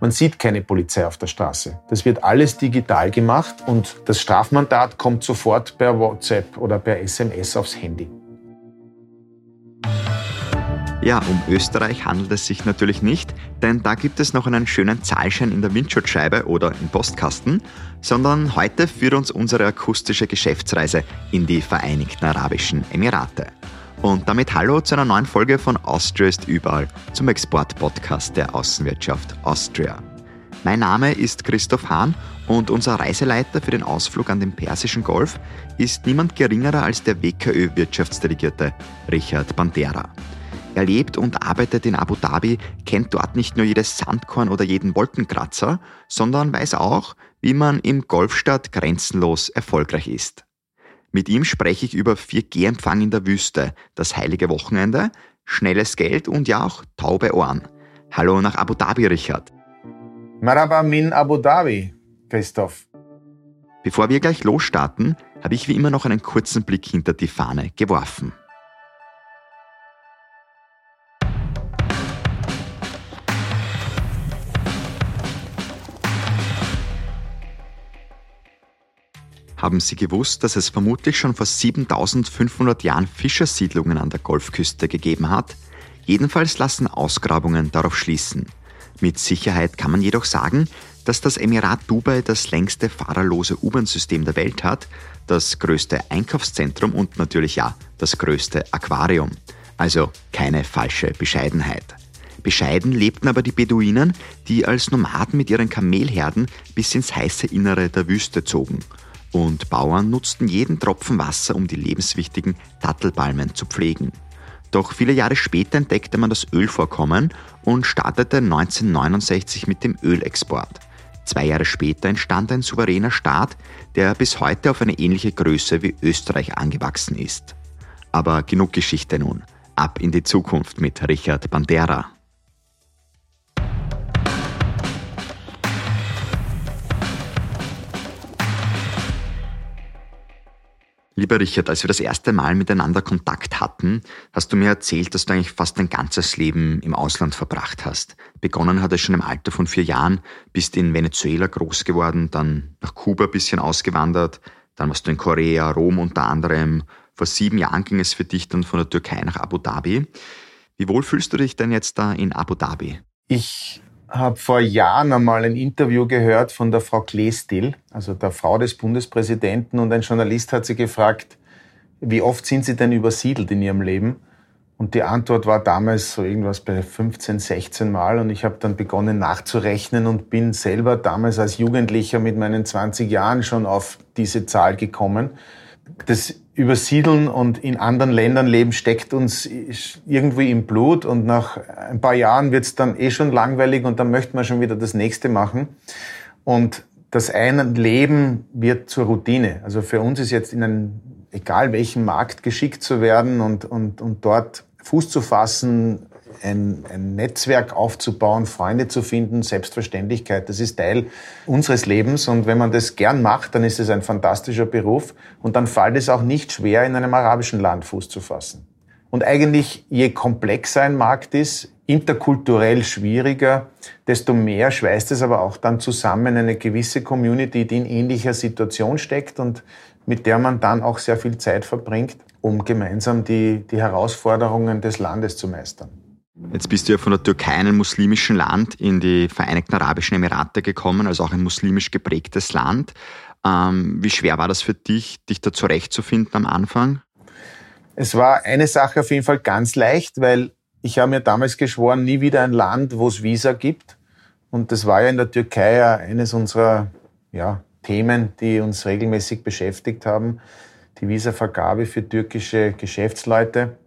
Man sieht keine Polizei auf der Straße. Das wird alles digital gemacht und das Strafmandat kommt sofort per WhatsApp oder per SMS aufs Handy. Ja, um Österreich handelt es sich natürlich nicht, denn da gibt es noch einen schönen Zahlschein in der Windschutzscheibe oder im Postkasten, sondern heute führt uns unsere akustische Geschäftsreise in die Vereinigten Arabischen Emirate. Und damit hallo zu einer neuen Folge von Austria ist überall, zum Export-Podcast der Außenwirtschaft Austria. Mein Name ist Christoph Hahn und unser Reiseleiter für den Ausflug an den Persischen Golf ist niemand geringerer als der WKÖ-Wirtschaftsdelegierte Richard Bandera. Er lebt und arbeitet in Abu Dhabi, kennt dort nicht nur jedes Sandkorn oder jeden Wolkenkratzer, sondern weiß auch, wie man im Golfstadt grenzenlos erfolgreich ist. Mit ihm spreche ich über 4G-Empfang in der Wüste, das heilige Wochenende, schnelles Geld und ja auch taube Ohren. Hallo nach Abu Dhabi, Richard. Maraba min Abu Dhabi, Christoph. Bevor wir gleich losstarten, habe ich wie immer noch einen kurzen Blick hinter die Fahne geworfen. Haben Sie gewusst, dass es vermutlich schon vor 7500 Jahren Fischersiedlungen an der Golfküste gegeben hat? Jedenfalls lassen Ausgrabungen darauf schließen. Mit Sicherheit kann man jedoch sagen, dass das Emirat Dubai das längste fahrerlose U-Bahn-System der Welt hat, das größte Einkaufszentrum und natürlich ja das größte Aquarium. Also keine falsche Bescheidenheit. Bescheiden lebten aber die Beduinen, die als Nomaden mit ihren Kamelherden bis ins heiße Innere der Wüste zogen und Bauern nutzten jeden Tropfen Wasser, um die lebenswichtigen Dattelpalmen zu pflegen. Doch viele Jahre später entdeckte man das Ölvorkommen und startete 1969 mit dem Ölexport. Zwei Jahre später entstand ein souveräner Staat, der bis heute auf eine ähnliche Größe wie Österreich angewachsen ist. Aber genug Geschichte nun. Ab in die Zukunft mit Richard Bandera. Lieber Richard, als wir das erste Mal miteinander Kontakt hatten, hast du mir erzählt, dass du eigentlich fast dein ganzes Leben im Ausland verbracht hast. Begonnen hat es schon im Alter von vier Jahren, bist in Venezuela groß geworden, dann nach Kuba ein bisschen ausgewandert, dann warst du in Korea, Rom unter anderem. Vor sieben Jahren ging es für dich dann von der Türkei nach Abu Dhabi. Wie wohl fühlst du dich denn jetzt da in Abu Dhabi? Ich habe vor Jahren einmal ein Interview gehört von der Frau Kleestil, also der Frau des Bundespräsidenten, und ein Journalist hat sie gefragt, wie oft sind Sie denn übersiedelt in Ihrem Leben? Und die Antwort war damals so irgendwas bei 15, 16 Mal. Und ich habe dann begonnen nachzurechnen und bin selber damals als Jugendlicher mit meinen 20 Jahren schon auf diese Zahl gekommen. Das Übersiedeln und in anderen Ländern leben steckt uns irgendwie im Blut und nach ein paar Jahren wird es dann eh schon langweilig und dann möchte man schon wieder das nächste machen. Und das eine Leben wird zur Routine. Also für uns ist jetzt in einem, egal welchen Markt geschickt zu werden und, und, und dort Fuß zu fassen, ein, ein Netzwerk aufzubauen, Freunde zu finden, Selbstverständlichkeit. Das ist Teil unseres Lebens und wenn man das gern macht, dann ist es ein fantastischer Beruf und dann fällt es auch nicht schwer, in einem arabischen Land Fuß zu fassen. Und eigentlich, je komplexer ein Markt ist, interkulturell schwieriger, desto mehr schweißt es aber auch dann zusammen eine gewisse Community, die in ähnlicher Situation steckt und mit der man dann auch sehr viel Zeit verbringt, um gemeinsam die, die Herausforderungen des Landes zu meistern. Jetzt bist du ja von der Türkei, einem muslimischen Land, in die Vereinigten Arabischen Emirate gekommen, also auch ein muslimisch geprägtes Land. Ähm, wie schwer war das für dich, dich da zurechtzufinden am Anfang? Es war eine Sache auf jeden Fall ganz leicht, weil ich habe mir damals geschworen, nie wieder ein Land, wo es Visa gibt. Und das war ja in der Türkei ja eines unserer ja, Themen, die uns regelmäßig beschäftigt haben. Die Visavergabe für türkische Geschäftsleute.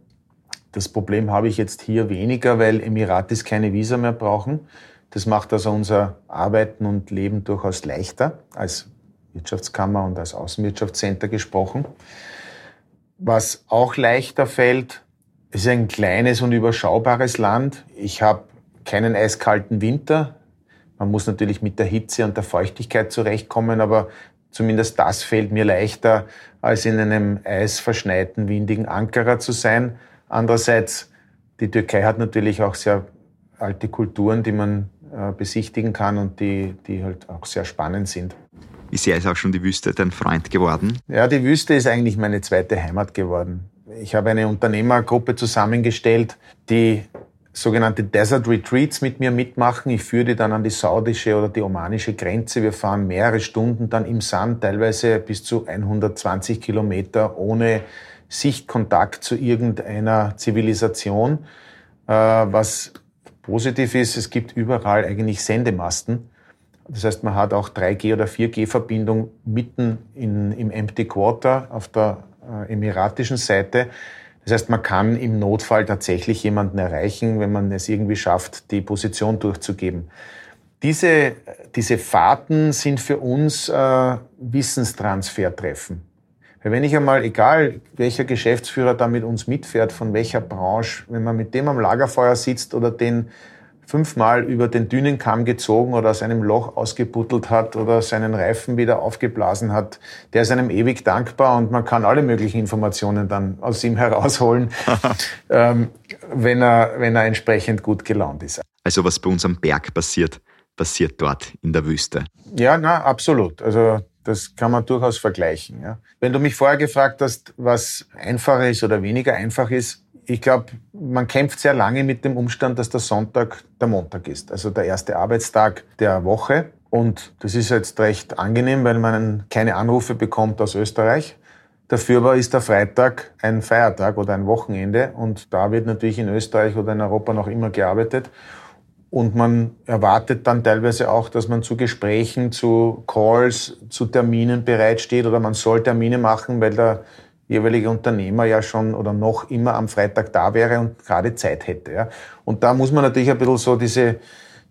Das Problem habe ich jetzt hier weniger, weil Emiratis keine Visa mehr brauchen. Das macht also unser Arbeiten und Leben durchaus leichter, als Wirtschaftskammer und als Außenwirtschaftscenter gesprochen. Was auch leichter fällt, ist ein kleines und überschaubares Land. Ich habe keinen eiskalten Winter. Man muss natürlich mit der Hitze und der Feuchtigkeit zurechtkommen, aber zumindest das fällt mir leichter, als in einem eisverschneiten, windigen Ankara zu sein. Andererseits, die Türkei hat natürlich auch sehr alte Kulturen, die man äh, besichtigen kann und die, die halt auch sehr spannend sind. Wie sehr ist auch schon die Wüste dein Freund geworden? Ja, die Wüste ist eigentlich meine zweite Heimat geworden. Ich habe eine Unternehmergruppe zusammengestellt, die sogenannte Desert Retreats mit mir mitmachen. Ich führe die dann an die saudische oder die omanische Grenze. Wir fahren mehrere Stunden dann im Sand, teilweise bis zu 120 Kilometer ohne Sichtkontakt zu irgendeiner Zivilisation. Äh, was positiv ist, es gibt überall eigentlich Sendemasten. Das heißt, man hat auch 3G oder 4G-Verbindung mitten in, im Empty Quarter auf der äh, emiratischen Seite. Das heißt, man kann im Notfall tatsächlich jemanden erreichen, wenn man es irgendwie schafft, die Position durchzugeben. Diese, diese Fahrten sind für uns äh, Wissenstransfertreffen. Weil wenn ich einmal, egal welcher Geschäftsführer da mit uns mitfährt, von welcher Branche, wenn man mit dem am Lagerfeuer sitzt oder den fünfmal über den Dünenkamm gezogen oder aus einem Loch ausgebuttelt hat oder seinen Reifen wieder aufgeblasen hat, der ist einem ewig dankbar und man kann alle möglichen Informationen dann aus ihm herausholen, ähm, wenn, er, wenn er entsprechend gut gelaunt ist. Also was bei uns am Berg passiert, passiert dort in der Wüste. Ja, na, absolut. Also das kann man durchaus vergleichen. Ja. Wenn du mich vorher gefragt hast, was einfacher ist oder weniger einfach ist, ich glaube, man kämpft sehr lange mit dem Umstand, dass der Sonntag der Montag ist, also der erste Arbeitstag der Woche. Und das ist jetzt recht angenehm, weil man keine Anrufe bekommt aus Österreich. Dafür aber ist der Freitag ein Feiertag oder ein Wochenende und da wird natürlich in Österreich oder in Europa noch immer gearbeitet. Und man erwartet dann teilweise auch, dass man zu Gesprächen, zu Calls, zu Terminen bereitsteht oder man soll Termine machen, weil der jeweilige Unternehmer ja schon oder noch immer am Freitag da wäre und gerade Zeit hätte. Ja. Und da muss man natürlich ein bisschen so diese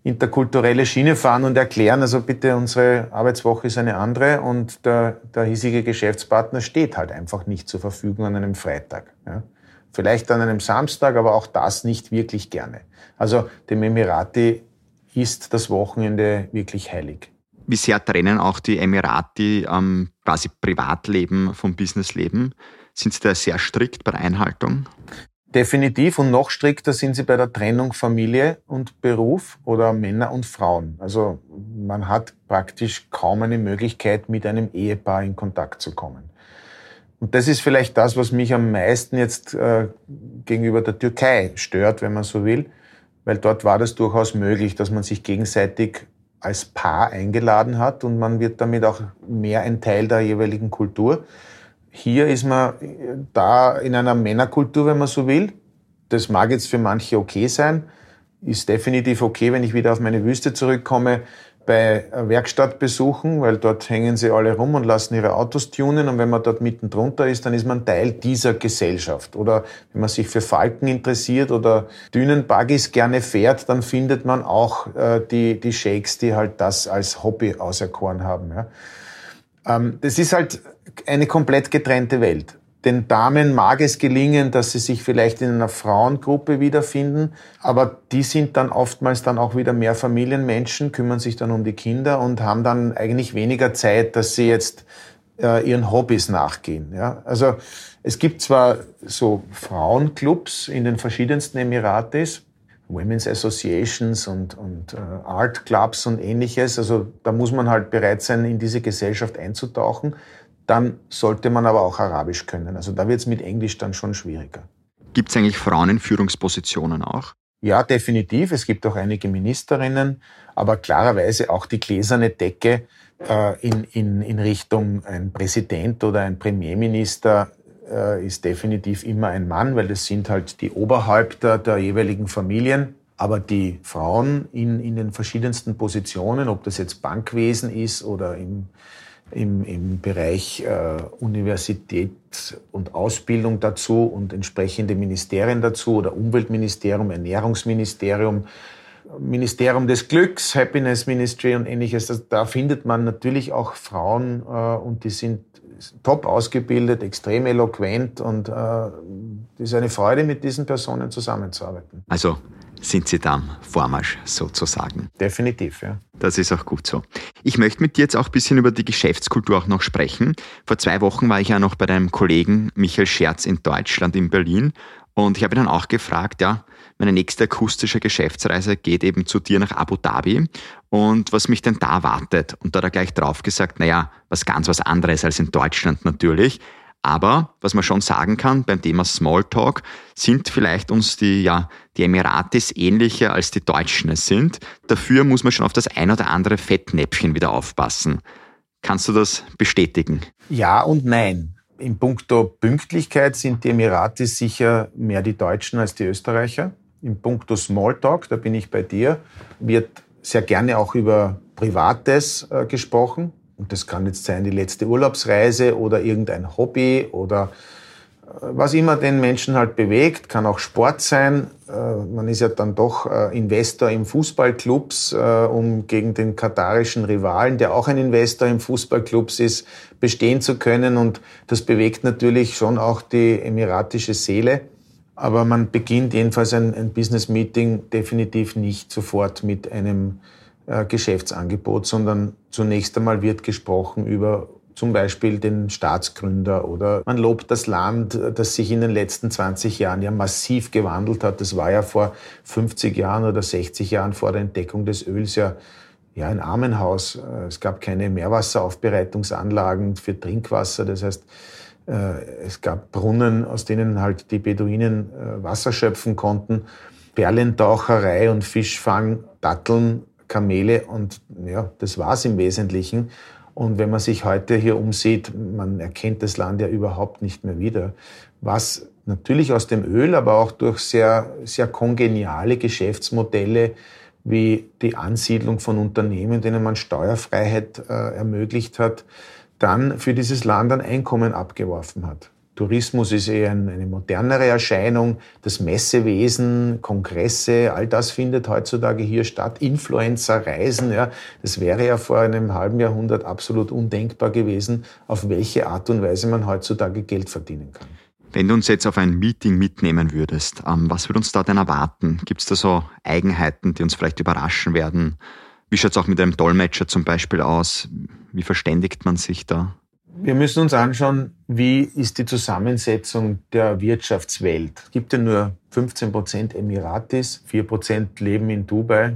interkulturelle Schiene fahren und erklären, also bitte, unsere Arbeitswoche ist eine andere und der, der hiesige Geschäftspartner steht halt einfach nicht zur Verfügung an einem Freitag. Ja. Vielleicht an einem Samstag, aber auch das nicht wirklich gerne. Also dem Emirati ist das Wochenende wirklich heilig. Wie sehr trennen auch die Emirati ähm, quasi Privatleben vom Businessleben? Sind sie da sehr strikt bei der Einhaltung? Definitiv und noch strikter sind sie bei der Trennung Familie und Beruf oder Männer und Frauen. Also man hat praktisch kaum eine Möglichkeit, mit einem Ehepaar in Kontakt zu kommen. Und das ist vielleicht das, was mich am meisten jetzt äh, gegenüber der Türkei stört, wenn man so will, weil dort war das durchaus möglich, dass man sich gegenseitig als Paar eingeladen hat und man wird damit auch mehr ein Teil der jeweiligen Kultur. Hier ist man da in einer Männerkultur, wenn man so will. Das mag jetzt für manche okay sein, ist definitiv okay, wenn ich wieder auf meine Wüste zurückkomme bei Werkstattbesuchen, weil dort hängen sie alle rum und lassen ihre Autos tunen. Und wenn man dort mitten drunter ist, dann ist man Teil dieser Gesellschaft. Oder wenn man sich für Falken interessiert oder Dünenbuggies gerne fährt, dann findet man auch äh, die, die Shakes, die halt das als Hobby auserkoren haben. Ja. Ähm, das ist halt eine komplett getrennte Welt. Den Damen mag es gelingen, dass sie sich vielleicht in einer Frauengruppe wiederfinden, aber die sind dann oftmals dann auch wieder mehr Familienmenschen, kümmern sich dann um die Kinder und haben dann eigentlich weniger Zeit, dass sie jetzt äh, ihren Hobbys nachgehen. Ja? Also es gibt zwar so Frauenclubs in den verschiedensten Emiratis, Women's Associations und, und äh, Art Clubs und ähnliches. Also da muss man halt bereit sein, in diese Gesellschaft einzutauchen dann sollte man aber auch Arabisch können. Also da wird es mit Englisch dann schon schwieriger. Gibt es eigentlich Frauen in Führungspositionen auch? Ja, definitiv. Es gibt auch einige Ministerinnen, aber klarerweise auch die gläserne Decke äh, in, in, in Richtung ein Präsident oder ein Premierminister äh, ist definitiv immer ein Mann, weil das sind halt die Oberhäupter der jeweiligen Familien. Aber die Frauen in, in den verschiedensten Positionen, ob das jetzt Bankwesen ist oder im im, im Bereich äh, Universität und Ausbildung dazu und entsprechende Ministerien dazu oder Umweltministerium, Ernährungsministerium, Ministerium des Glücks, Happiness Ministry und ähnliches. Das, da findet man natürlich auch Frauen äh, und die sind top ausgebildet, extrem eloquent und äh, es ist eine Freude, mit diesen Personen zusammenzuarbeiten. Also sind Sie dann Vormarsch sozusagen. Definitiv, ja. Das ist auch gut so. Ich möchte mit dir jetzt auch ein bisschen über die Geschäftskultur auch noch sprechen. Vor zwei Wochen war ich ja noch bei deinem Kollegen Michael Scherz in Deutschland, in Berlin. Und ich habe ihn dann auch gefragt, ja, meine nächste akustische Geschäftsreise geht eben zu dir nach Abu Dhabi und was mich denn da wartet. Und da hat er gleich drauf gesagt, naja, was ganz was anderes als in Deutschland natürlich. Aber was man schon sagen kann beim Thema Smalltalk, sind vielleicht uns die, ja, die Emiratis ähnlicher als die Deutschen es sind. Dafür muss man schon auf das ein oder andere Fettnäpfchen wieder aufpassen. Kannst du das bestätigen? Ja und nein. In puncto Pünktlichkeit sind die Emiratis sicher mehr die Deutschen als die Österreicher. In puncto Smalltalk, da bin ich bei dir, wird sehr gerne auch über Privates äh, gesprochen. Und das kann jetzt sein die letzte Urlaubsreise oder irgendein Hobby oder äh, was immer den Menschen halt bewegt, kann auch Sport sein. Äh, man ist ja dann doch äh, Investor im Fußballclubs, um gegen den katarischen Rivalen, der auch ein Investor im Fußballclubs ist, bestehen zu können. Und das bewegt natürlich schon auch die emiratische Seele. Aber man beginnt jedenfalls ein, ein Business Meeting definitiv nicht sofort mit einem Geschäftsangebot, sondern zunächst einmal wird gesprochen über zum Beispiel den Staatsgründer oder man lobt das Land, das sich in den letzten 20 Jahren ja massiv gewandelt hat. Das war ja vor 50 Jahren oder 60 Jahren vor der Entdeckung des Öls ja ja, ein Armenhaus. Äh, es gab keine Meerwasseraufbereitungsanlagen für Trinkwasser. Das heißt, äh, es gab Brunnen, aus denen halt die Beduinen Wasser schöpfen konnten. Perlentaucherei und Fischfang, Datteln Kamele und ja, das war's im Wesentlichen. Und wenn man sich heute hier umsieht, man erkennt das Land ja überhaupt nicht mehr wieder. Was natürlich aus dem Öl, aber auch durch sehr, sehr kongeniale Geschäftsmodelle wie die Ansiedlung von Unternehmen, denen man Steuerfreiheit äh, ermöglicht hat, dann für dieses Land ein Einkommen abgeworfen hat. Tourismus ist eher eine modernere Erscheinung. Das Messewesen, Kongresse, all das findet heutzutage hier statt. Influencer, Reisen, ja, das wäre ja vor einem halben Jahrhundert absolut undenkbar gewesen, auf welche Art und Weise man heutzutage Geld verdienen kann. Wenn du uns jetzt auf ein Meeting mitnehmen würdest, ähm, was würde uns da denn erwarten? Gibt es da so Eigenheiten, die uns vielleicht überraschen werden? Wie schaut es auch mit einem Dolmetscher zum Beispiel aus? Wie verständigt man sich da? Wir müssen uns anschauen, wie ist die Zusammensetzung der Wirtschaftswelt. Es gibt ja nur 15 Prozent Emiratis, 4 Prozent leben in Dubai.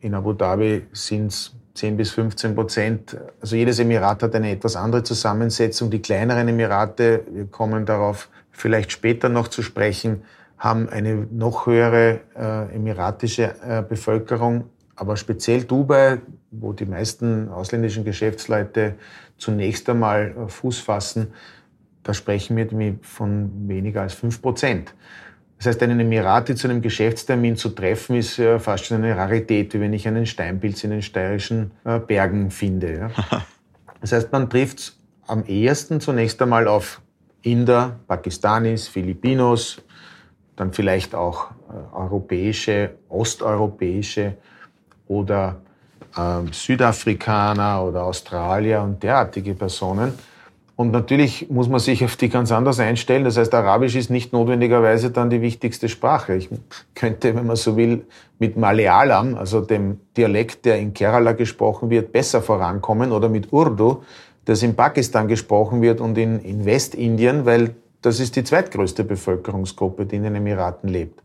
In Abu Dhabi sind es 10 bis 15 Prozent. Also jedes Emirat hat eine etwas andere Zusammensetzung. Die kleineren Emirate, wir kommen darauf vielleicht später noch zu sprechen, haben eine noch höhere äh, emiratische äh, Bevölkerung. Aber speziell Dubai, wo die meisten ausländischen Geschäftsleute zunächst einmal äh, Fuß fassen, da sprechen wir von weniger als fünf Prozent. Das heißt, einen Emirati zu einem Geschäftstermin zu treffen, ist ja fast schon eine Rarität, wie wenn ich einen Steinpilz in den steirischen äh, Bergen finde. Das heißt, man trifft am ehesten zunächst einmal auf Inder, Pakistanis, Filipinos, dann vielleicht auch äh, europäische, osteuropäische oder äh, Südafrikaner oder Australier und derartige Personen. Und natürlich muss man sich auf die ganz anders einstellen. Das heißt, Arabisch ist nicht notwendigerweise dann die wichtigste Sprache. Ich könnte, wenn man so will, mit Malayalam, also dem Dialekt, der in Kerala gesprochen wird, besser vorankommen oder mit Urdu, das in Pakistan gesprochen wird und in, in Westindien, weil das ist die zweitgrößte Bevölkerungsgruppe, die in den Emiraten lebt.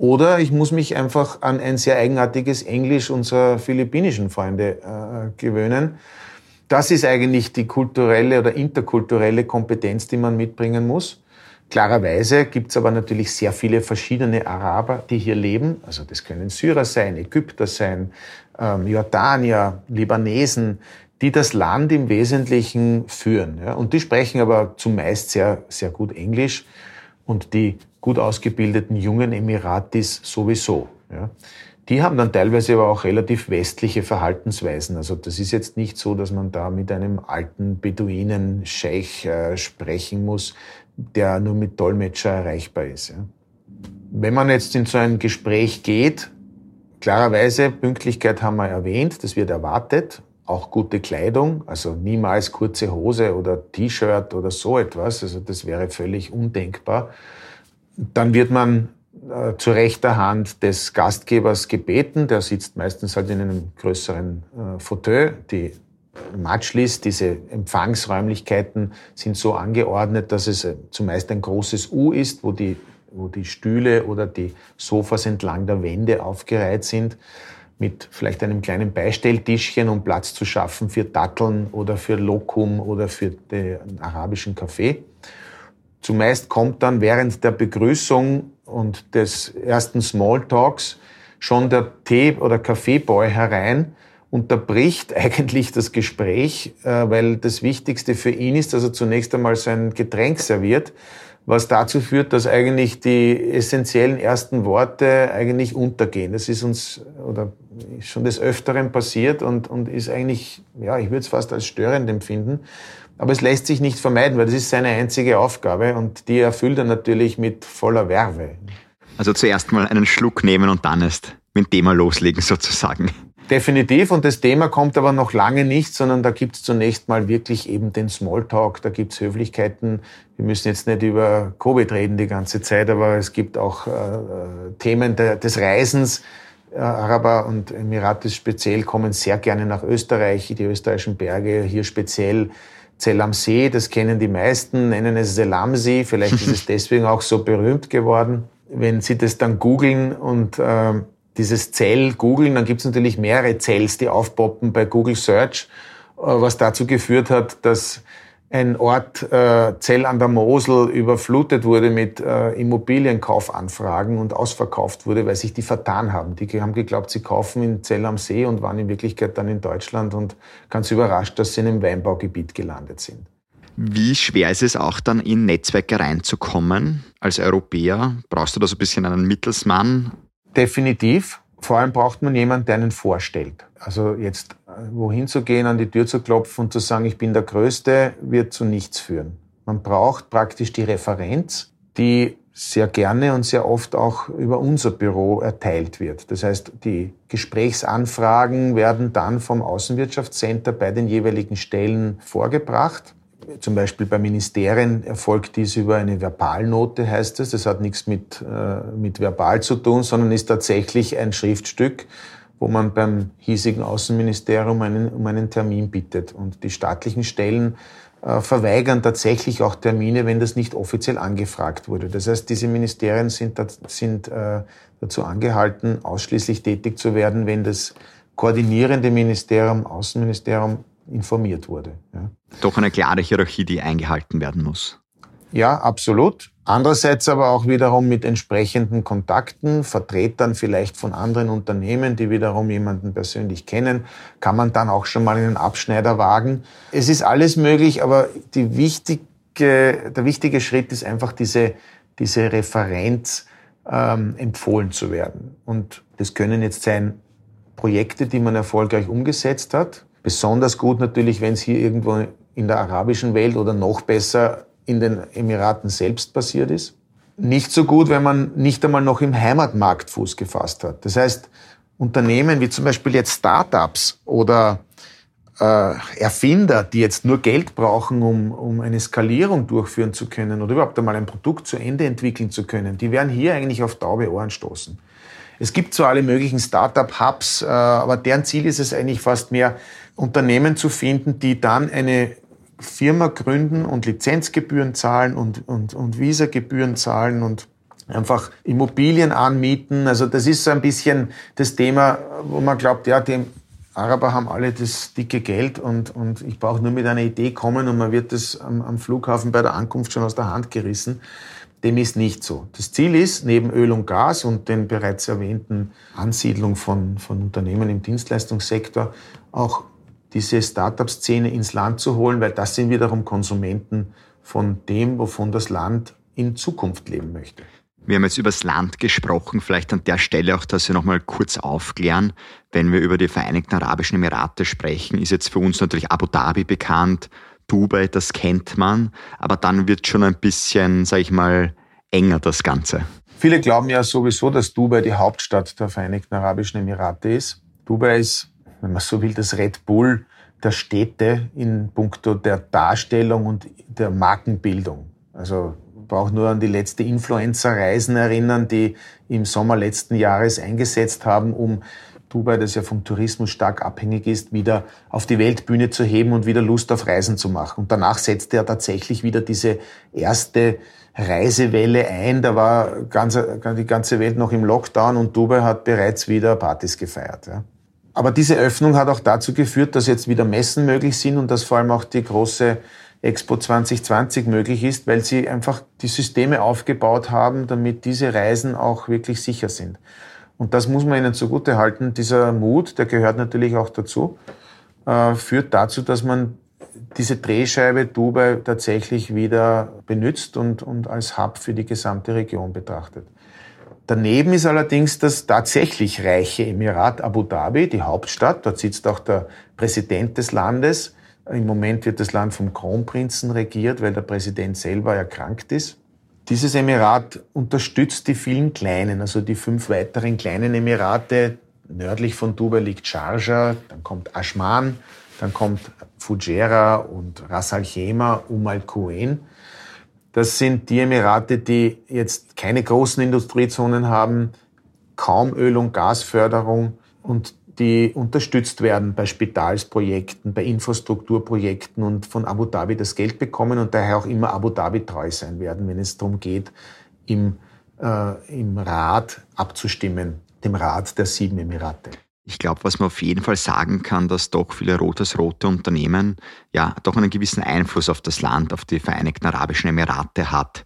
Oder ich muss mich einfach an ein sehr eigenartiges Englisch unserer philippinischen Freunde äh, gewöhnen. Das ist eigentlich die kulturelle oder interkulturelle Kompetenz, die man mitbringen muss. Klarerweise gibt es aber natürlich sehr viele verschiedene Araber, die hier leben. Also das können Syrer sein, Ägypter sein, ähm, Jordanier, Libanesen, die das Land im Wesentlichen führen. Ja? Und die sprechen aber zumeist sehr, sehr gut Englisch und die gut ausgebildeten jungen Emiratis sowieso. Ja. Die haben dann teilweise aber auch relativ westliche Verhaltensweisen. Also das ist jetzt nicht so, dass man da mit einem alten Beduinen-Scheich äh, sprechen muss, der nur mit Dolmetscher erreichbar ist. Ja. Wenn man jetzt in so ein Gespräch geht, klarerweise, Pünktlichkeit haben wir erwähnt, das wird erwartet auch gute Kleidung, also niemals kurze Hose oder T-Shirt oder so etwas, also das wäre völlig undenkbar. Dann wird man äh, zu rechter Hand des Gastgebers gebeten, der sitzt meistens halt in einem größeren äh, Fauteuil. Die Matschlis, diese Empfangsräumlichkeiten sind so angeordnet, dass es äh, zumeist ein großes U ist, wo die wo die Stühle oder die Sofas entlang der Wände aufgereiht sind, mit vielleicht einem kleinen Beistelltischchen, um Platz zu schaffen für Datteln oder für Lokum oder für den arabischen Kaffee. Zumeist kommt dann während der Begrüßung und des ersten Smalltalks schon der Tee- oder Kaffeeboy herein, unterbricht eigentlich das Gespräch, äh, weil das Wichtigste für ihn ist, dass er zunächst einmal sein Getränk serviert, was dazu führt, dass eigentlich die essentiellen ersten Worte eigentlich untergehen. Das ist uns oder ist schon des Öfteren passiert und, und ist eigentlich, ja, ich würde es fast als störend empfinden. Aber es lässt sich nicht vermeiden, weil das ist seine einzige Aufgabe und die erfüllt er natürlich mit voller Werbe. Also zuerst mal einen Schluck nehmen und dann erst mit dem Thema loslegen sozusagen. Definitiv. Und das Thema kommt aber noch lange nicht, sondern da gibt es zunächst mal wirklich eben den Smalltalk, da gibt es Höflichkeiten. Wir müssen jetzt nicht über Covid reden die ganze Zeit, aber es gibt auch äh, Themen der, des Reisens. Araber und Emirate speziell kommen sehr gerne nach Österreich, die österreichischen Berge, hier speziell Zell am See, das kennen die meisten, nennen es Selamsee, vielleicht ist es deswegen auch so berühmt geworden. Wenn Sie das dann googeln und äh, dieses Zell googeln, dann gibt es natürlich mehrere Zells, die aufpoppen bei Google Search, äh, was dazu geführt hat, dass ein Ort äh, Zell an der Mosel überflutet wurde mit äh, Immobilienkaufanfragen und ausverkauft wurde, weil sich die vertan haben. Die haben geglaubt, sie kaufen in Zell am See und waren in Wirklichkeit dann in Deutschland und ganz überrascht, dass sie in einem Weinbaugebiet gelandet sind. Wie schwer ist es auch dann in Netzwerke reinzukommen? Als Europäer brauchst du da so ein bisschen einen Mittelsmann Definitiv. Vor allem braucht man jemanden, der einen vorstellt. Also jetzt äh, wohin zu gehen, an die Tür zu klopfen und zu sagen, ich bin der Größte, wird zu nichts führen. Man braucht praktisch die Referenz, die sehr gerne und sehr oft auch über unser Büro erteilt wird. Das heißt, die Gesprächsanfragen werden dann vom Außenwirtschaftscenter bei den jeweiligen Stellen vorgebracht zum Beispiel bei Ministerien erfolgt dies über eine Verbalnote, heißt es. Das hat nichts mit, äh, mit verbal zu tun, sondern ist tatsächlich ein Schriftstück, wo man beim hiesigen Außenministerium einen, um einen Termin bittet. Und die staatlichen Stellen äh, verweigern tatsächlich auch Termine, wenn das nicht offiziell angefragt wurde. Das heißt, diese Ministerien sind, sind äh, dazu angehalten, ausschließlich tätig zu werden, wenn das koordinierende Ministerium, Außenministerium informiert wurde. Ja. Doch eine klare Hierarchie, die eingehalten werden muss. Ja, absolut. Andererseits aber auch wiederum mit entsprechenden Kontakten, Vertretern vielleicht von anderen Unternehmen, die wiederum jemanden persönlich kennen, kann man dann auch schon mal einen Abschneider wagen. Es ist alles möglich, aber die wichtige, der wichtige Schritt ist einfach diese, diese Referenz ähm, empfohlen zu werden. Und das können jetzt sein Projekte, die man erfolgreich umgesetzt hat, Besonders gut natürlich, wenn es hier irgendwo in der arabischen Welt oder noch besser in den Emiraten selbst passiert ist. Nicht so gut, wenn man nicht einmal noch im Heimatmarkt Fuß gefasst hat. Das heißt, Unternehmen wie zum Beispiel jetzt Startups oder äh, Erfinder, die jetzt nur Geld brauchen, um, um eine Skalierung durchführen zu können oder überhaupt einmal ein Produkt zu Ende entwickeln zu können, die werden hier eigentlich auf taube Ohren stoßen. Es gibt zwar alle möglichen Startup-Hubs, äh, aber deren Ziel ist es eigentlich fast mehr, Unternehmen zu finden, die dann eine Firma gründen und Lizenzgebühren zahlen und, und, und Visa-Gebühren zahlen und einfach Immobilien anmieten. Also das ist so ein bisschen das Thema, wo man glaubt, ja, die Araber haben alle das dicke Geld und, und ich brauche nur mit einer Idee kommen und man wird das am, am Flughafen bei der Ankunft schon aus der Hand gerissen. Dem ist nicht so. Das Ziel ist, neben Öl und Gas und den bereits erwähnten Ansiedlung von, von Unternehmen im Dienstleistungssektor auch diese Startup-Szene ins Land zu holen, weil das sind wiederum Konsumenten von dem, wovon das Land in Zukunft leben möchte. Wir haben jetzt über das Land gesprochen, vielleicht an der Stelle auch, dass wir nochmal kurz aufklären. Wenn wir über die Vereinigten Arabischen Emirate sprechen, ist jetzt für uns natürlich Abu Dhabi bekannt, Dubai, das kennt man, aber dann wird schon ein bisschen, sag ich mal, enger das Ganze. Viele glauben ja sowieso, dass Dubai die Hauptstadt der Vereinigten Arabischen Emirate ist. Dubai ist wenn man so will, das Red Bull der Städte in puncto der Darstellung und der Markenbildung. Also brauche nur an die letzte Influencer-Reisen erinnern, die im Sommer letzten Jahres eingesetzt haben, um Dubai, das ja vom Tourismus stark abhängig ist, wieder auf die Weltbühne zu heben und wieder Lust auf Reisen zu machen. Und danach setzte er tatsächlich wieder diese erste Reisewelle ein. Da war die ganze Welt noch im Lockdown und Dubai hat bereits wieder Partys gefeiert. Ja. Aber diese Öffnung hat auch dazu geführt, dass jetzt wieder Messen möglich sind und dass vor allem auch die große Expo 2020 möglich ist, weil sie einfach die Systeme aufgebaut haben, damit diese Reisen auch wirklich sicher sind. Und das muss man ihnen zugute halten. Dieser Mut, der gehört natürlich auch dazu, äh, führt dazu, dass man diese Drehscheibe Dubai tatsächlich wieder benutzt und, und als Hub für die gesamte Region betrachtet. Daneben ist allerdings das tatsächlich reiche Emirat Abu Dhabi, die Hauptstadt. Dort sitzt auch der Präsident des Landes. Im Moment wird das Land vom Kronprinzen regiert, weil der Präsident selber erkrankt ist. Dieses Emirat unterstützt die vielen kleinen, also die fünf weiteren kleinen Emirate. Nördlich von Dubai liegt Sharjah, dann kommt Ashman, dann kommt Fujairah und Ras Al Khaimah, Um Al Quwain. Das sind die Emirate, die jetzt keine großen Industriezonen haben, kaum Öl- und Gasförderung und die unterstützt werden bei Spitalsprojekten, bei Infrastrukturprojekten und von Abu Dhabi das Geld bekommen und daher auch immer Abu Dhabi treu sein werden, wenn es darum geht, im, äh, im Rat abzustimmen, dem Rat der sieben Emirate. Ich glaube, was man auf jeden Fall sagen kann, dass doch viele rotes-rote Unternehmen ja doch einen gewissen Einfluss auf das Land, auf die Vereinigten Arabischen Emirate hat.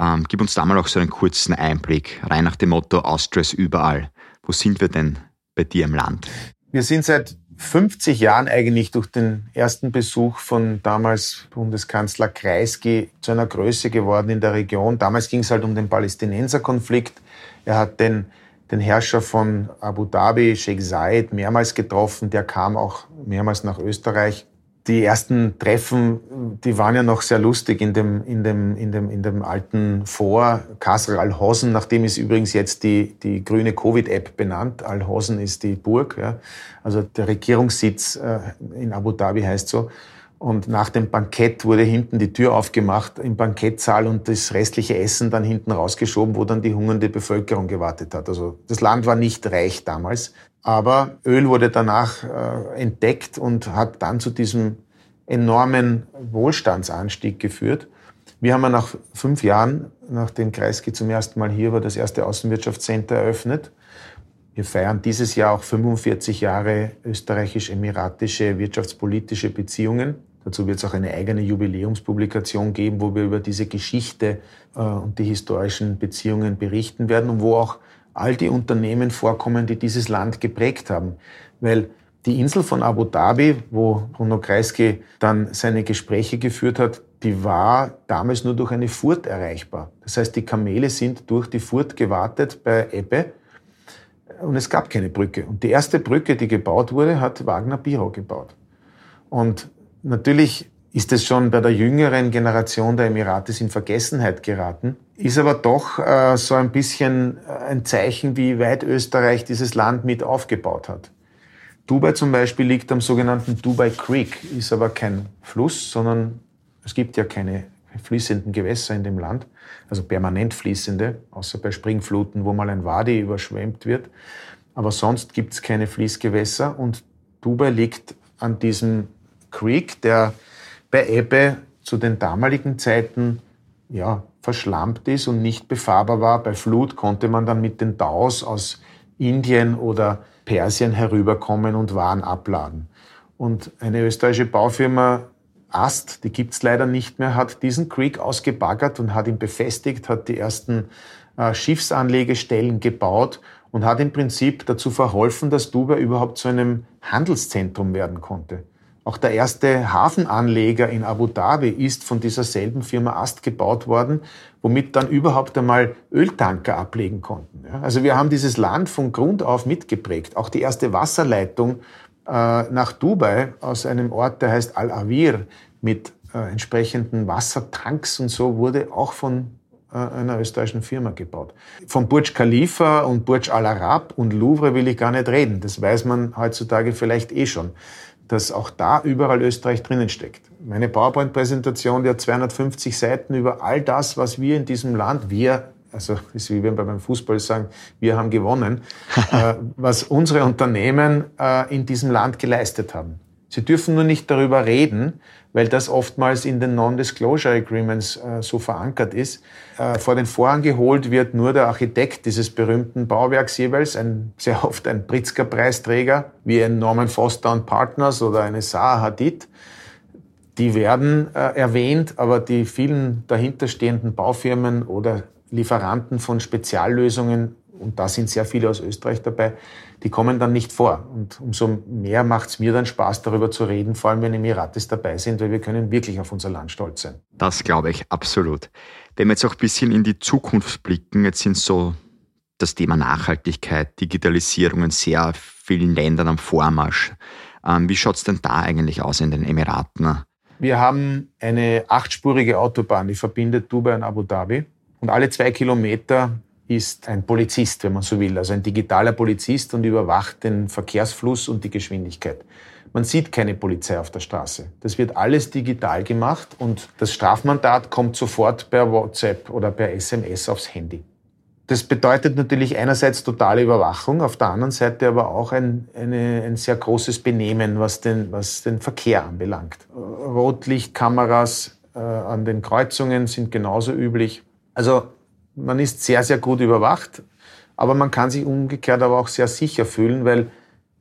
Ähm, gib uns da mal auch so einen kurzen Einblick, rein nach dem Motto Austria ist überall. Wo sind wir denn bei dir im Land? Wir sind seit 50 Jahren eigentlich durch den ersten Besuch von damals Bundeskanzler Kreisky zu einer Größe geworden in der Region. Damals ging es halt um den Palästinenserkonflikt. Er hat den den Herrscher von Abu Dhabi, Sheikh Zayed, mehrmals getroffen. Der kam auch mehrmals nach Österreich. Die ersten Treffen, die waren ja noch sehr lustig in dem, in dem, in dem, in dem alten Vor, Kasr al-Hosen, nachdem ist übrigens jetzt die, die grüne Covid-App benannt. Al-Hosen ist die Burg, ja. also der Regierungssitz äh, in Abu Dhabi heißt so. Und nach dem Bankett wurde hinten die Tür aufgemacht im Bankettsaal und das restliche Essen dann hinten rausgeschoben, wo dann die hungernde Bevölkerung gewartet hat. Also das Land war nicht reich damals, aber Öl wurde danach äh, entdeckt und hat dann zu diesem enormen Wohlstandsanstieg geführt. Wir haben nach fünf Jahren, nachdem Kreisky zum ersten Mal hier war, das erste Außenwirtschaftscenter eröffnet. Wir feiern dieses Jahr auch 45 Jahre österreichisch-emiratische wirtschaftspolitische Beziehungen. Dazu wird es auch eine eigene Jubiläumspublikation geben, wo wir über diese Geschichte äh, und die historischen Beziehungen berichten werden und wo auch all die Unternehmen vorkommen, die dieses Land geprägt haben. Weil die Insel von Abu Dhabi, wo Bruno Kreisky dann seine Gespräche geführt hat, die war damals nur durch eine Furt erreichbar. Das heißt, die Kamele sind durch die Furt gewartet bei Ebbe und es gab keine Brücke. Und die erste Brücke, die gebaut wurde, hat Wagner Biro gebaut. Und Natürlich ist es schon bei der jüngeren Generation der Emirates in Vergessenheit geraten, ist aber doch äh, so ein bisschen äh, ein Zeichen, wie weit Österreich dieses Land mit aufgebaut hat. Dubai zum Beispiel liegt am sogenannten Dubai Creek, ist aber kein Fluss, sondern es gibt ja keine fließenden Gewässer in dem Land, also permanent fließende, außer bei Springfluten, wo mal ein Wadi überschwemmt wird. Aber sonst gibt es keine Fließgewässer und Dubai liegt an diesem Creek, der bei Ebbe zu den damaligen Zeiten ja, verschlampt ist und nicht befahrbar war. Bei Flut konnte man dann mit den Daus aus Indien oder Persien herüberkommen und Waren abladen. Und eine österreichische Baufirma Ast, die gibt's leider nicht mehr, hat diesen Creek ausgebaggert und hat ihn befestigt, hat die ersten äh, Schiffsanlegestellen gebaut und hat im Prinzip dazu verholfen, dass Dubai überhaupt zu einem Handelszentrum werden konnte. Auch der erste Hafenanleger in Abu Dhabi ist von dieser selben Firma Ast gebaut worden, womit dann überhaupt einmal Öltanker ablegen konnten. Also wir haben dieses Land von Grund auf mitgeprägt. Auch die erste Wasserleitung äh, nach Dubai aus einem Ort, der heißt Al-Awir, mit äh, entsprechenden Wassertanks und so, wurde auch von äh, einer österreichischen Firma gebaut. Von Burj Khalifa und Burj Al Arab und Louvre will ich gar nicht reden. Das weiß man heutzutage vielleicht eh schon dass auch da überall Österreich drinnen steckt. Meine PowerPoint-Präsentation, die hat 250 Seiten über all das, was wir in diesem Land, wir, also ist wie wir beim Fußball sagen, wir haben gewonnen, äh, was unsere Unternehmen äh, in diesem Land geleistet haben. Sie dürfen nur nicht darüber reden, weil das oftmals in den Non-Disclosure Agreements äh, so verankert ist. Äh, vor den Vorhang geholt wird nur der Architekt dieses berühmten Bauwerks jeweils, ein, sehr oft ein Pritzker-Preisträger, wie ein Norman Foster Partners oder eine Zaha Hadid. Die werden äh, erwähnt, aber die vielen dahinterstehenden Baufirmen oder Lieferanten von Speziallösungen, und da sind sehr viele aus Österreich dabei, die kommen dann nicht vor. Und umso mehr macht es mir dann Spaß, darüber zu reden, vor allem wenn Emirates dabei sind, weil wir können wirklich auf unser Land stolz sein. Das glaube ich absolut. Wenn wir jetzt auch ein bisschen in die Zukunft blicken, jetzt sind so das Thema Nachhaltigkeit, Digitalisierung in sehr vielen Ländern am Vormarsch. Ähm, wie schaut es denn da eigentlich aus in den Emiraten? Wir haben eine achtspurige Autobahn, die verbindet Dubai und Abu Dhabi. Und alle zwei Kilometer ist ein Polizist, wenn man so will, also ein digitaler Polizist und überwacht den Verkehrsfluss und die Geschwindigkeit. Man sieht keine Polizei auf der Straße. Das wird alles digital gemacht und das Strafmandat kommt sofort per WhatsApp oder per SMS aufs Handy. Das bedeutet natürlich einerseits totale Überwachung, auf der anderen Seite aber auch ein, eine, ein sehr großes Benehmen, was den, was den Verkehr anbelangt. Rotlichtkameras äh, an den Kreuzungen sind genauso üblich. Also man ist sehr, sehr gut überwacht, aber man kann sich umgekehrt aber auch sehr sicher fühlen, weil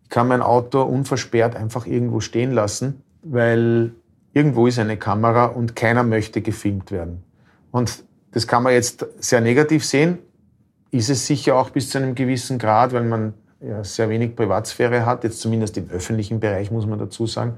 ich kann mein Auto unversperrt einfach irgendwo stehen lassen, weil irgendwo ist eine Kamera und keiner möchte gefilmt werden. Und das kann man jetzt sehr negativ sehen, ist es sicher auch bis zu einem gewissen Grad, weil man ja sehr wenig Privatsphäre hat, jetzt zumindest im öffentlichen Bereich muss man dazu sagen.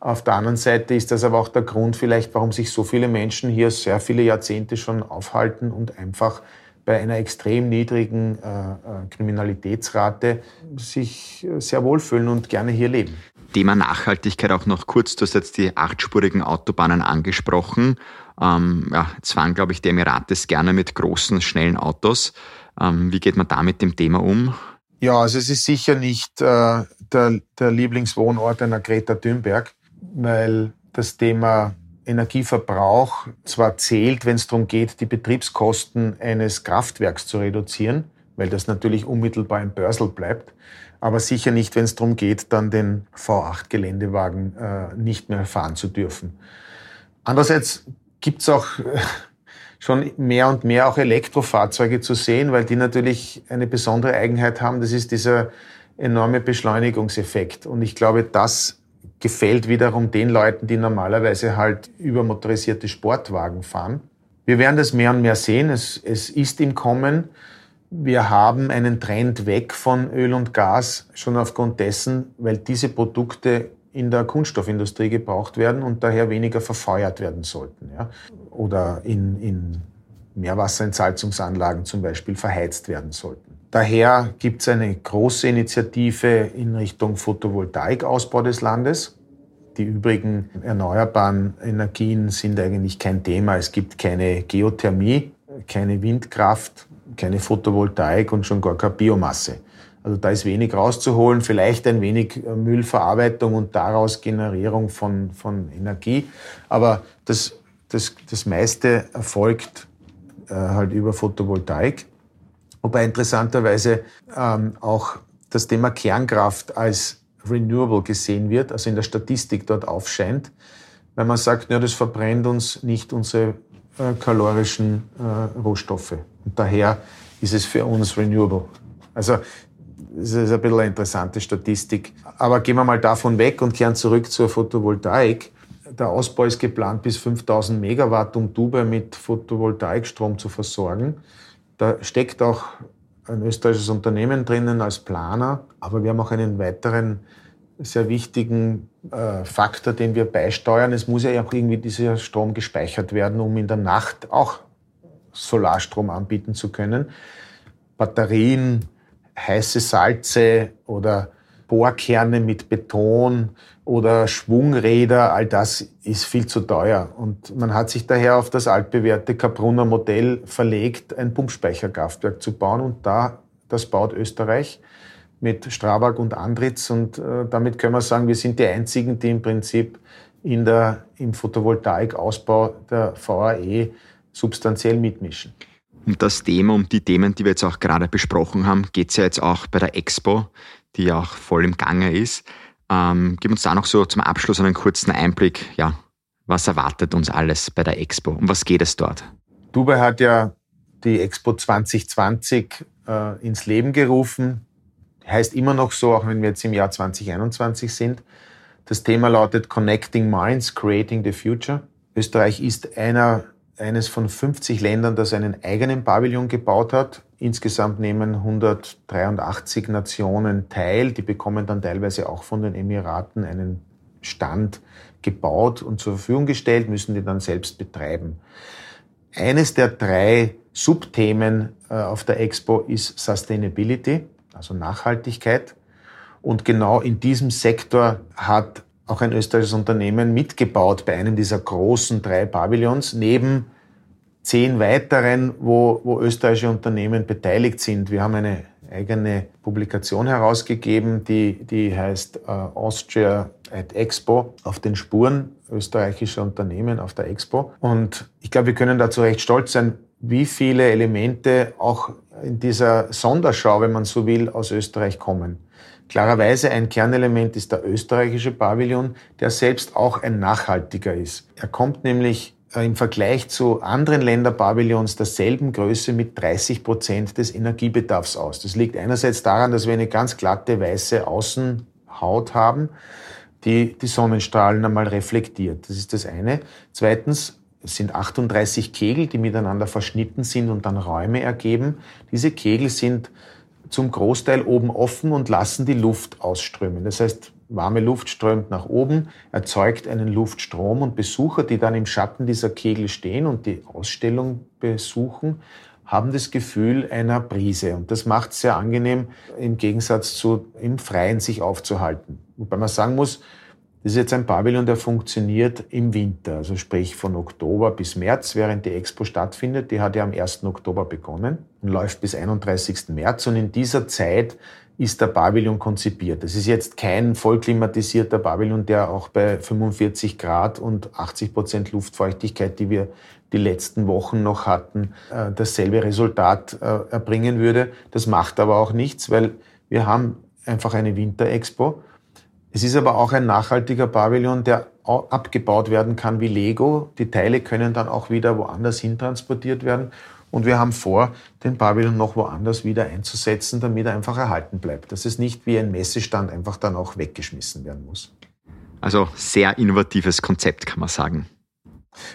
Auf der anderen Seite ist das aber auch der Grund vielleicht, warum sich so viele Menschen hier sehr viele Jahrzehnte schon aufhalten und einfach bei einer extrem niedrigen äh, äh Kriminalitätsrate sich äh, sehr wohlfühlen und gerne hier leben. Thema Nachhaltigkeit auch noch kurz. Du hast jetzt die achtspurigen Autobahnen angesprochen. Ähm, ja, jetzt fahren, glaube ich, die Emirates gerne mit großen, schnellen Autos. Ähm, wie geht man da mit dem Thema um? Ja, also es ist sicher nicht äh, der, der Lieblingswohnort einer Greta Thunberg weil das Thema Energieverbrauch zwar zählt, wenn es darum geht, die Betriebskosten eines Kraftwerks zu reduzieren, weil das natürlich unmittelbar im Börsel bleibt, aber sicher nicht, wenn es darum geht, dann den V8-Geländewagen äh, nicht mehr fahren zu dürfen. Andererseits gibt es auch äh, schon mehr und mehr auch Elektrofahrzeuge zu sehen, weil die natürlich eine besondere Eigenheit haben. Das ist dieser enorme Beschleunigungseffekt. Und ich glaube, das gefällt wiederum den Leuten, die normalerweise halt übermotorisierte Sportwagen fahren. Wir werden das mehr und mehr sehen. Es, es ist im Kommen. Wir haben einen Trend weg von Öl und Gas, schon aufgrund dessen, weil diese Produkte in der Kunststoffindustrie gebraucht werden und daher weniger verfeuert werden sollten. Ja? Oder in, in Meerwasserentsalzungsanlagen zum Beispiel verheizt werden sollten. Daher gibt es eine große Initiative in Richtung Photovoltaikausbau des Landes. Die übrigen erneuerbaren Energien sind eigentlich kein Thema. Es gibt keine Geothermie, keine Windkraft, keine Photovoltaik und schon gar keine Biomasse. Also da ist wenig rauszuholen, vielleicht ein wenig Müllverarbeitung und daraus Generierung von, von Energie. Aber das, das, das meiste erfolgt äh, halt über Photovoltaik. Wobei interessanterweise ähm, auch das Thema Kernkraft als renewable gesehen wird, also in der Statistik dort aufscheint, weil man sagt, ja, das verbrennt uns nicht unsere äh, kalorischen äh, Rohstoffe. Und daher ist es für uns renewable. Also das ist ein bisschen eine interessante Statistik. Aber gehen wir mal davon weg und kehren zurück zur Photovoltaik. Der Ausbau ist geplant bis 5000 Megawatt, um Dubai mit Photovoltaikstrom zu versorgen. Da steckt auch ein österreichisches Unternehmen drinnen als Planer, aber wir haben auch einen weiteren sehr wichtigen äh, Faktor, den wir beisteuern. Es muss ja auch irgendwie dieser Strom gespeichert werden, um in der Nacht auch Solarstrom anbieten zu können. Batterien, heiße Salze oder Bohrkerne mit Beton oder Schwungräder, all das ist viel zu teuer. Und man hat sich daher auf das altbewährte Kaprunner Modell verlegt, ein Pumpspeicherkraftwerk zu bauen. Und da, das baut Österreich mit Strabag und Andritz. Und äh, damit können wir sagen, wir sind die einzigen, die im Prinzip in der, im Photovoltaikausbau der VAE substanziell mitmischen. Um das Thema, um die Themen, die wir jetzt auch gerade besprochen haben, geht es ja jetzt auch bei der Expo die auch voll im Gange ist. Ähm, gib uns da noch so zum Abschluss einen kurzen Einblick. Ja, was erwartet uns alles bei der Expo? Um was geht es dort? Dubai hat ja die Expo 2020 äh, ins Leben gerufen. Heißt immer noch so, auch wenn wir jetzt im Jahr 2021 sind. Das Thema lautet Connecting Minds, Creating the Future. Österreich ist einer, eines von 50 Ländern, das einen eigenen Pavillon gebaut hat. Insgesamt nehmen 183 Nationen teil. Die bekommen dann teilweise auch von den Emiraten einen Stand gebaut und zur Verfügung gestellt, müssen die dann selbst betreiben. Eines der drei Subthemen äh, auf der Expo ist Sustainability, also Nachhaltigkeit. Und genau in diesem Sektor hat auch ein österreichisches Unternehmen mitgebaut bei einem dieser großen drei Pavillons, neben zehn weiteren, wo, wo österreichische Unternehmen beteiligt sind. Wir haben eine eigene Publikation herausgegeben, die, die heißt äh, Austria at Expo, auf den Spuren österreichischer Unternehmen auf der Expo. Und ich glaube, wir können dazu recht stolz sein, wie viele Elemente auch in dieser Sonderschau, wenn man so will, aus Österreich kommen. Klarerweise ein Kernelement ist der österreichische Pavillon, der selbst auch ein nachhaltiger ist. Er kommt nämlich im Vergleich zu anderen Länderpavillons derselben Größe mit 30 Prozent des Energiebedarfs aus. Das liegt einerseits daran, dass wir eine ganz glatte weiße Außenhaut haben, die die Sonnenstrahlen einmal reflektiert. Das ist das eine. Zweitens es sind 38 Kegel, die miteinander verschnitten sind und dann Räume ergeben. Diese Kegel sind zum Großteil oben offen und lassen die Luft ausströmen. Das heißt, warme Luft strömt nach oben, erzeugt einen Luftstrom und Besucher, die dann im Schatten dieser Kegel stehen und die Ausstellung besuchen, haben das Gefühl einer Brise. Und das macht es sehr angenehm, im Gegensatz zu im Freien sich aufzuhalten. Wobei man sagen muss, das ist jetzt ein Pavillon, der funktioniert im Winter, also sprich von Oktober bis März, während die Expo stattfindet. Die hat ja am 1. Oktober begonnen und läuft bis 31. März. Und in dieser Zeit ist der Pavillon konzipiert. Das ist jetzt kein vollklimatisierter Pavillon, der auch bei 45 Grad und 80 Prozent Luftfeuchtigkeit, die wir die letzten Wochen noch hatten, äh, dasselbe Resultat äh, erbringen würde. Das macht aber auch nichts, weil wir haben einfach eine Winterexpo es ist aber auch ein nachhaltiger Pavillon, der abgebaut werden kann wie Lego. Die Teile können dann auch wieder woanders hin transportiert werden. Und wir haben vor, den Pavillon noch woanders wieder einzusetzen, damit er einfach erhalten bleibt. Dass es nicht wie ein Messestand einfach dann auch weggeschmissen werden muss. Also sehr innovatives Konzept, kann man sagen.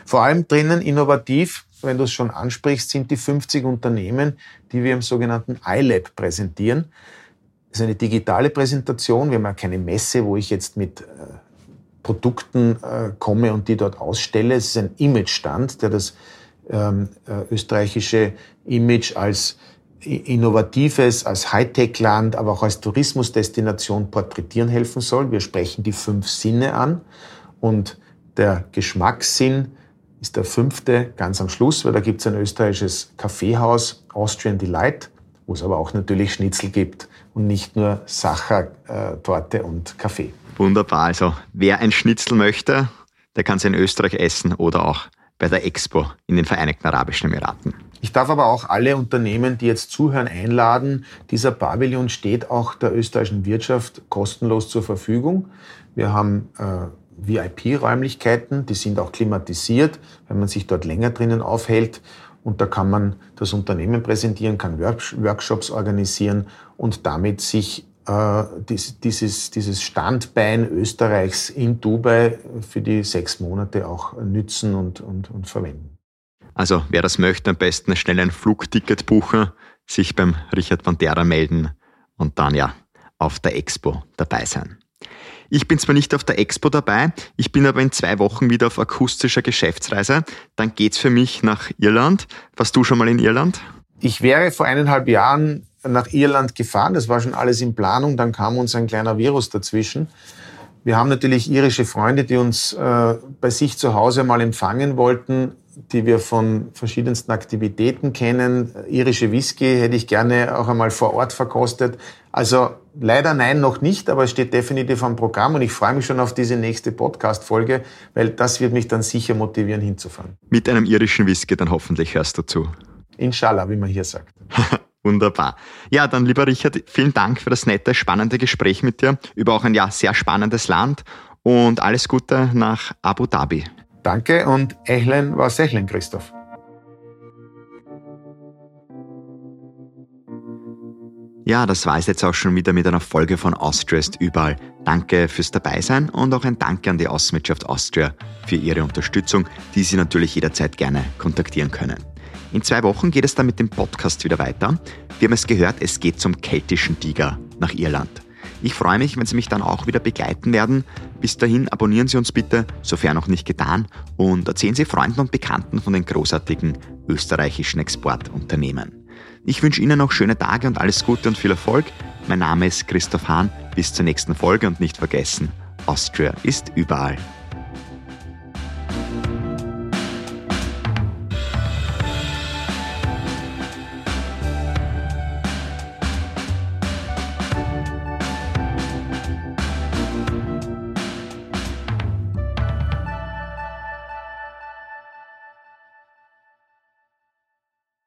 Vor allem drinnen innovativ, wenn du es schon ansprichst, sind die 50 Unternehmen, die wir im sogenannten iLab präsentieren. Ist eine digitale Präsentation. Wir haben ja keine Messe, wo ich jetzt mit äh, Produkten äh, komme und die dort ausstelle. Es ist ein Imagestand, der das ähm, äh, österreichische Image als innovatives, als Hightech-Land, aber auch als Tourismusdestination porträtieren helfen soll. Wir sprechen die fünf Sinne an und der Geschmackssinn ist der fünfte ganz am Schluss, weil da gibt es ein österreichisches Kaffeehaus, Austrian Delight, wo es aber auch natürlich Schnitzel gibt und nicht nur Sachertorte äh, und Kaffee. Wunderbar. Also wer ein Schnitzel möchte, der kann es in Österreich essen oder auch bei der Expo in den Vereinigten Arabischen Emiraten. Ich darf aber auch alle Unternehmen, die jetzt zuhören, einladen. Dieser Pavillon steht auch der österreichischen Wirtschaft kostenlos zur Verfügung. Wir haben äh, VIP-Räumlichkeiten, die sind auch klimatisiert, wenn man sich dort länger drinnen aufhält. Und da kann man das Unternehmen präsentieren, kann Workshops organisieren und damit sich äh, dieses, dieses Standbein Österreichs in Dubai für die sechs Monate auch nützen und, und, und verwenden. Also wer das möchte, am besten schnell ein Flugticket buchen, sich beim Richard Bandera melden und dann ja auf der Expo dabei sein. Ich bin zwar nicht auf der Expo dabei, ich bin aber in zwei Wochen wieder auf akustischer Geschäftsreise. Dann geht's für mich nach Irland. Warst du schon mal in Irland? Ich wäre vor eineinhalb Jahren nach Irland gefahren. Das war schon alles in Planung. Dann kam uns ein kleiner Virus dazwischen. Wir haben natürlich irische Freunde, die uns äh, bei sich zu Hause mal empfangen wollten, die wir von verschiedensten Aktivitäten kennen. Irische Whisky hätte ich gerne auch einmal vor Ort verkostet. Also leider nein, noch nicht, aber es steht definitiv am Programm und ich freue mich schon auf diese nächste Podcast-Folge, weil das wird mich dann sicher motivieren, hinzufahren. Mit einem irischen Whisky dann hoffentlich hörst du zu. Inshallah, wie man hier sagt. Wunderbar. Ja, dann lieber Richard, vielen Dank für das nette, spannende Gespräch mit dir über auch ein ja sehr spannendes Land und alles Gute nach Abu Dhabi. Danke und Echlen war Sechlen, Christoph. Ja, das war es jetzt auch schon wieder mit einer Folge von Austria ist überall. Danke fürs Dabeisein und auch ein Danke an die Außenwirtschaft Austria für ihre Unterstützung, die Sie natürlich jederzeit gerne kontaktieren können. In zwei Wochen geht es dann mit dem Podcast wieder weiter. Wir haben es gehört, es geht zum keltischen Tiger nach Irland. Ich freue mich, wenn Sie mich dann auch wieder begleiten werden. Bis dahin abonnieren Sie uns bitte, sofern noch nicht getan, und erzählen Sie Freunden und Bekannten von den großartigen österreichischen Exportunternehmen. Ich wünsche Ihnen noch schöne Tage und alles Gute und viel Erfolg. Mein Name ist Christoph Hahn. Bis zur nächsten Folge und nicht vergessen, Austria ist überall.